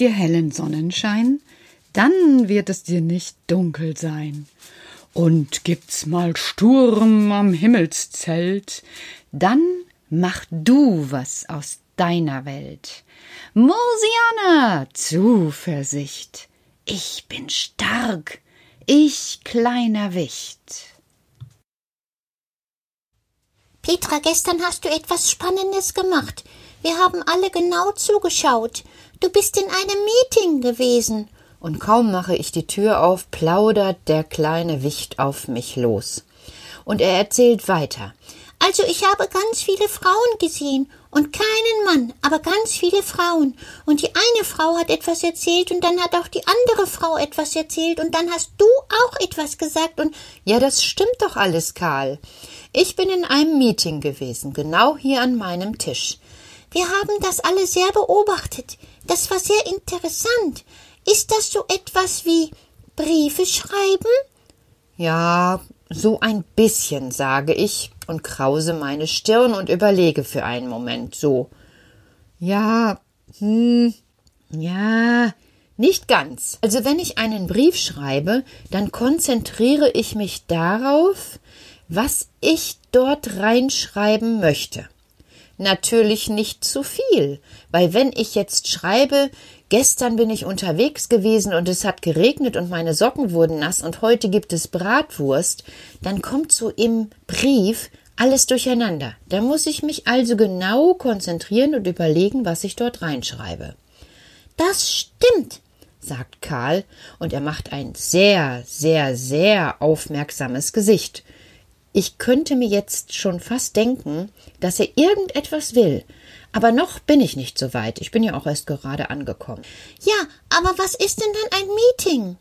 dir hellen Sonnenschein, dann wird es dir nicht dunkel sein. Und gibt's mal Sturm am Himmelszelt, dann mach du was aus deiner Welt. Mosiana, Zuversicht, ich bin stark, ich kleiner Wicht. Petra, gestern hast du etwas Spannendes gemacht. Wir haben alle genau zugeschaut. Du bist in einem Meeting gewesen und kaum mache ich die Tür auf, plaudert der kleine Wicht auf mich los. Und er erzählt weiter. Also ich habe ganz viele Frauen gesehen und keinen Mann, aber ganz viele Frauen. Und die eine Frau hat etwas erzählt und dann hat auch die andere Frau etwas erzählt und dann hast du auch etwas gesagt und Ja, das stimmt doch alles, Karl. Ich bin in einem Meeting gewesen, genau hier an meinem Tisch. Wir haben das alle sehr beobachtet. Das war sehr interessant. Ist das so etwas wie Briefe schreiben? Ja, so ein bisschen, sage ich und krause meine Stirn und überlege für einen Moment so. Ja, hm, ja, nicht ganz. Also wenn ich einen Brief schreibe, dann konzentriere ich mich darauf, was ich dort reinschreiben möchte. Natürlich nicht zu viel, weil wenn ich jetzt schreibe, Gestern bin ich unterwegs gewesen und es hat geregnet und meine Socken wurden nass und heute gibt es Bratwurst, dann kommt so im Brief alles durcheinander. Da muss ich mich also genau konzentrieren und überlegen, was ich dort reinschreibe. Das stimmt, sagt Karl, und er macht ein sehr, sehr, sehr aufmerksames Gesicht. Ich könnte mir jetzt schon fast denken, dass er irgendetwas will, aber noch bin ich nicht so weit. Ich bin ja auch erst gerade angekommen. Ja, aber was ist denn dann ein Meeting?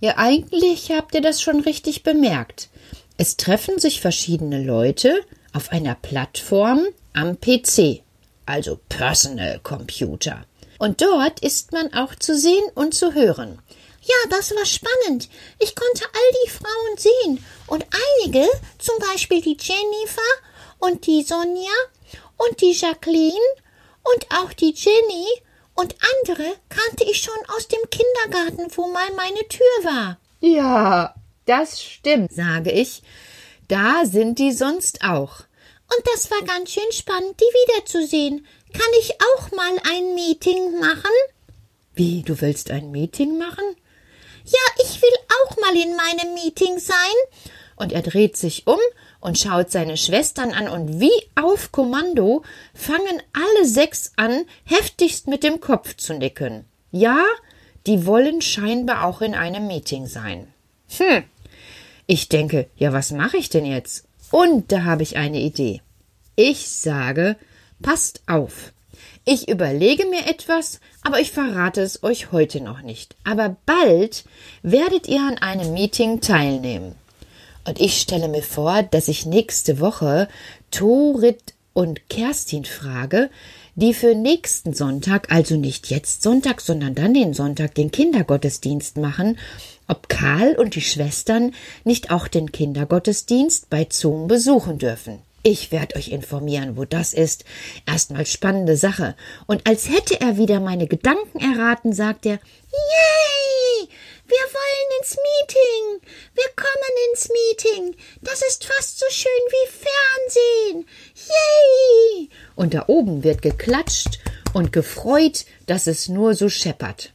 Ja, eigentlich habt ihr das schon richtig bemerkt. Es treffen sich verschiedene Leute auf einer Plattform am PC, also Personal Computer. Und dort ist man auch zu sehen und zu hören. Ja, das war spannend. Ich konnte all die Frauen sehen und einige, zum Beispiel die Jennifer und die Sonja und die Jacqueline und auch die Jenny und andere kannte ich schon aus dem Kindergarten, wo mal meine Tür war. Ja, das stimmt, sage ich. Da sind die sonst auch. Und das war ganz schön spannend, die wiederzusehen. Kann ich auch mal ein Meeting machen? Wie, du willst ein Meeting machen? Ja, ich will auch mal in meinem Meeting sein. Und er dreht sich um und schaut seine Schwestern an, und wie auf Kommando fangen alle sechs an, heftigst mit dem Kopf zu nicken. Ja, die wollen scheinbar auch in einem Meeting sein. Hm. Ich denke, ja, was mache ich denn jetzt? Und da habe ich eine Idee. Ich sage, passt auf. Ich überlege mir etwas, aber ich verrate es euch heute noch nicht. Aber bald werdet ihr an einem Meeting teilnehmen. Und ich stelle mir vor, dass ich nächste Woche Torit und Kerstin frage, die für nächsten Sonntag, also nicht jetzt Sonntag, sondern dann den Sonntag, den Kindergottesdienst machen, ob Karl und die Schwestern nicht auch den Kindergottesdienst bei Zoom besuchen dürfen. Ich werde euch informieren, wo das ist. Erstmal spannende Sache. Und als hätte er wieder meine Gedanken erraten, sagt er Yay! Wir wollen ins Meeting. Wir kommen ins Meeting. Das ist fast so schön wie Fernsehen. Yay! Und da oben wird geklatscht und gefreut, dass es nur so scheppert.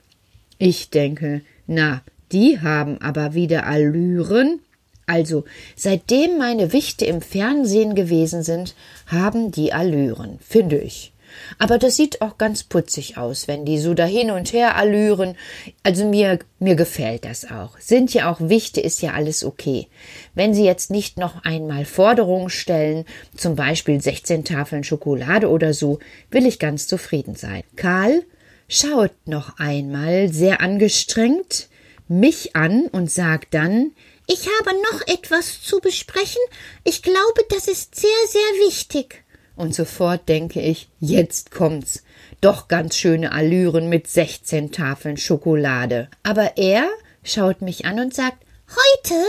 Ich denke, na, die haben aber wieder Allüren. Also, seitdem meine Wichte im Fernsehen gewesen sind, haben die Allüren, finde ich. Aber das sieht auch ganz putzig aus, wenn die so dahin und her allüren. Also mir, mir gefällt das auch. Sind ja auch Wichte, ist ja alles okay. Wenn sie jetzt nicht noch einmal Forderungen stellen, zum Beispiel 16 Tafeln Schokolade oder so, will ich ganz zufrieden sein. Karl schaut noch einmal sehr angestrengt mich an und sagt dann, ich habe noch etwas zu besprechen. Ich glaube, das ist sehr, sehr wichtig. Und sofort denke ich, jetzt kommt's. Doch ganz schöne Allüren mit sechzehn Tafeln Schokolade. Aber er schaut mich an und sagt, heute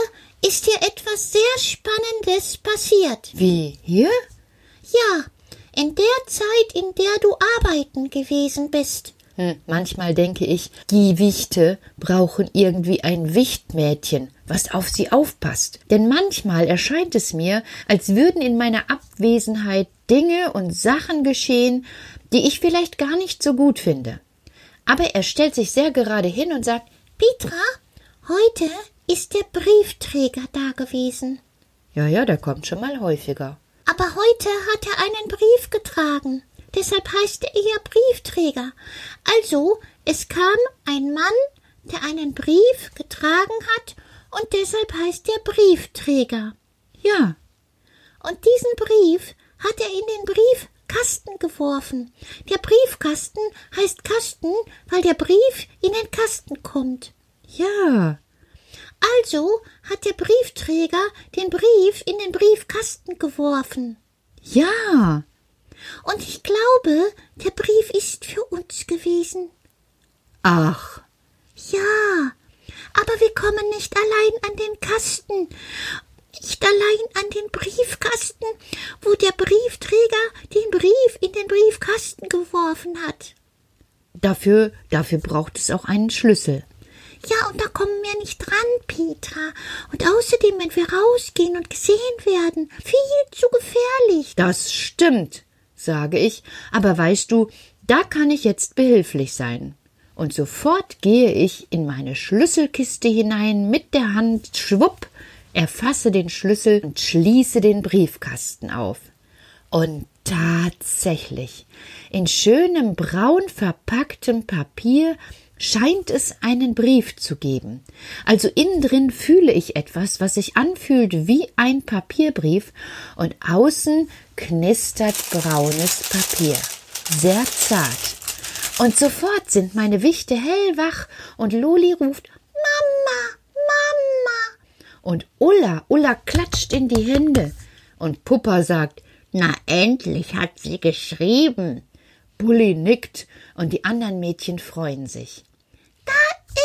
ist hier etwas sehr Spannendes passiert. Wie, hier? Ja, in der Zeit, in der du arbeiten gewesen bist. Hm, manchmal denke ich, die Wichte brauchen irgendwie ein Wichtmädchen, was auf sie aufpasst. Denn manchmal erscheint es mir, als würden in meiner Abwesenheit Dinge und Sachen geschehen, die ich vielleicht gar nicht so gut finde. Aber er stellt sich sehr gerade hin und sagt Petra, heute ist der Briefträger da gewesen. Ja, ja, der kommt schon mal häufiger. Aber heute hat er einen Brief getragen. Deshalb heißt er ja Briefträger. Also, es kam ein Mann, der einen Brief getragen hat, und deshalb heißt er Briefträger. Ja. Und diesen Brief hat er in den Briefkasten geworfen. Der Briefkasten heißt Kasten, weil der Brief in den Kasten kommt. Ja. Also hat der Briefträger den Brief in den Briefkasten geworfen. Ja. Und ich glaube, der Brief ist für uns gewesen. Ach. Ja. Aber wir kommen nicht allein an den Kasten, nicht allein an den Briefkasten, wo der Briefträger den Brief in den Briefkasten geworfen hat. Dafür, dafür braucht es auch einen Schlüssel. Ja, und da kommen wir nicht dran, Petra. Und außerdem, wenn wir rausgehen und gesehen werden, viel zu gefährlich. Das stimmt, sage ich, aber weißt du, da kann ich jetzt behilflich sein. Und sofort gehe ich in meine Schlüsselkiste hinein mit der Hand, schwupp, erfasse den Schlüssel und schließe den Briefkasten auf. Und tatsächlich, in schönem braun verpacktem Papier scheint es einen Brief zu geben. Also innen drin fühle ich etwas, was sich anfühlt wie ein Papierbrief und außen knistert braunes Papier. Sehr zart. Und sofort sind meine Wichte hellwach und Loli ruft Mama, Mama. Und Ulla, Ulla klatscht in die Hände. Und Puppa sagt, na endlich hat sie geschrieben. Bulli nickt und die anderen Mädchen freuen sich. Da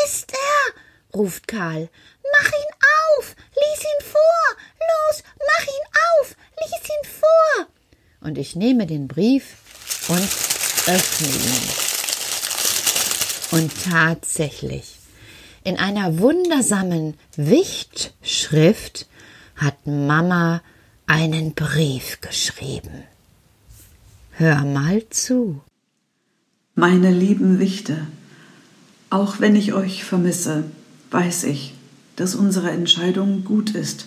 ist er, ruft Karl. Mach ihn auf, lies ihn vor. Los, mach ihn auf, lies ihn vor. Und ich nehme den Brief und öffne ihn. Und tatsächlich, in einer wundersamen Wichtschrift hat Mama einen Brief geschrieben. Hör mal zu. Meine lieben Wichte, auch wenn ich euch vermisse, weiß ich, dass unsere Entscheidung gut ist.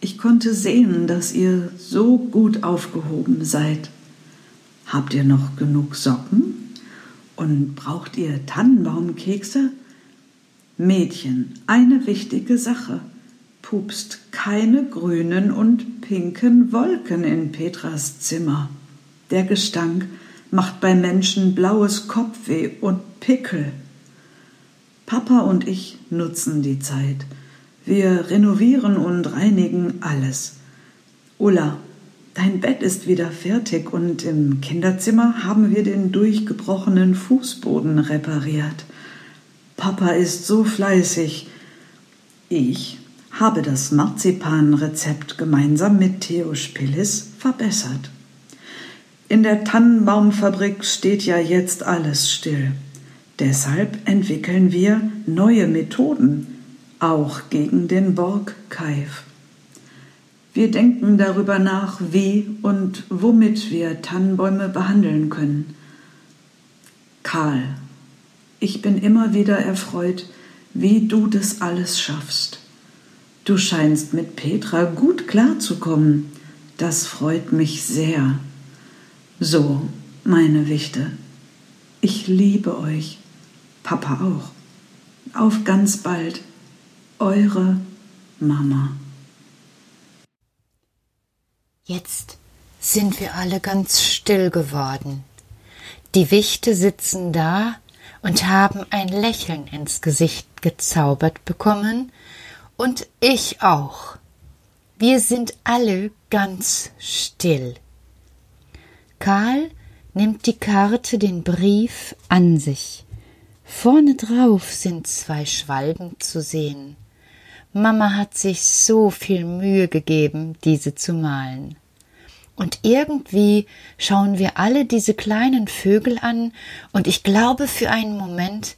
Ich konnte sehen, dass ihr so gut aufgehoben seid. Habt ihr noch genug Socken? Und braucht ihr Tannenbaumkekse? Mädchen, eine wichtige Sache. Pupst keine grünen und pinken Wolken in Petras Zimmer. Der Gestank macht bei Menschen blaues Kopfweh und Pickel. Papa und ich nutzen die Zeit. Wir renovieren und reinigen alles. Ulla, dein Bett ist wieder fertig und im Kinderzimmer haben wir den durchgebrochenen Fußboden repariert. Papa ist so fleißig. Ich habe das Marzipanrezept gemeinsam mit Theo Spillis verbessert. In der Tannenbaumfabrik steht ja jetzt alles still. Deshalb entwickeln wir neue Methoden, auch gegen den Borgkeif. Wir denken darüber nach, wie und womit wir Tannenbäume behandeln können. Karl, ich bin immer wieder erfreut, wie du das alles schaffst. Du scheinst mit Petra gut klarzukommen. Das freut mich sehr. So, meine Wichte, ich liebe euch. Papa auch. Auf ganz bald. Eure Mama. Jetzt sind wir alle ganz still geworden. Die Wichte sitzen da und haben ein Lächeln ins Gesicht gezaubert bekommen, und ich auch. Wir sind alle ganz still. Karl nimmt die Karte, den Brief an sich. Vorne drauf sind zwei Schwalben zu sehen. Mama hat sich so viel Mühe gegeben, diese zu malen. Und irgendwie schauen wir alle diese kleinen Vögel an, und ich glaube für einen Moment,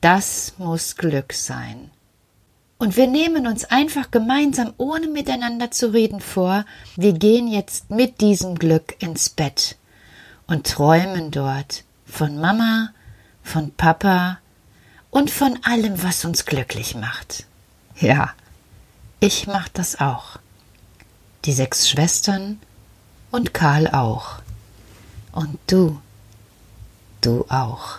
das muss Glück sein. Und wir nehmen uns einfach gemeinsam, ohne miteinander zu reden, vor, wir gehen jetzt mit diesem Glück ins Bett und träumen dort von Mama, von Papa und von allem, was uns glücklich macht. Ja, ich mach das auch. Die sechs Schwestern und Karl auch. Und du, du auch.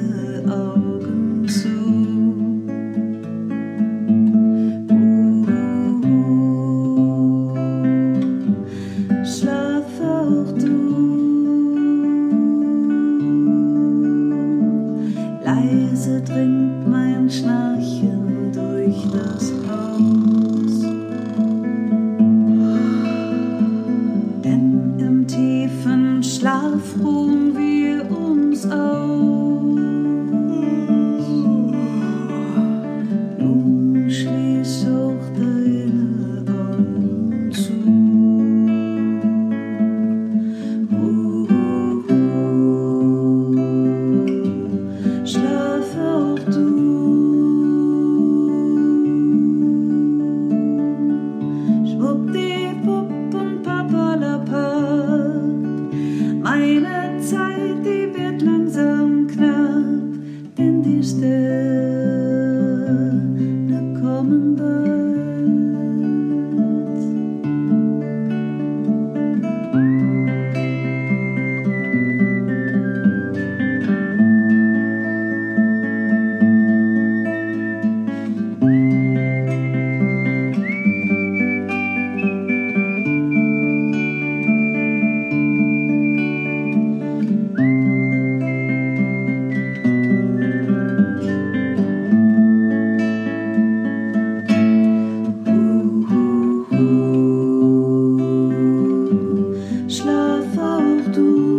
oh. tudo.